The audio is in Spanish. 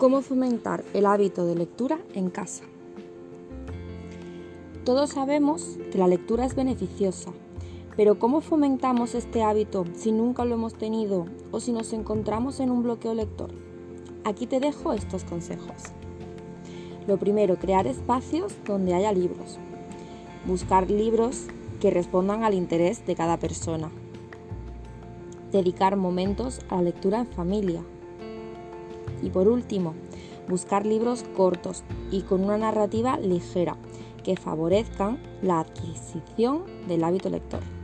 ¿Cómo fomentar el hábito de lectura en casa? Todos sabemos que la lectura es beneficiosa, pero ¿cómo fomentamos este hábito si nunca lo hemos tenido o si nos encontramos en un bloqueo lector? Aquí te dejo estos consejos. Lo primero, crear espacios donde haya libros. Buscar libros que respondan al interés de cada persona. Dedicar momentos a la lectura en familia, y por último, buscar libros cortos y con una narrativa ligera que favorezcan la adquisición del hábito lector.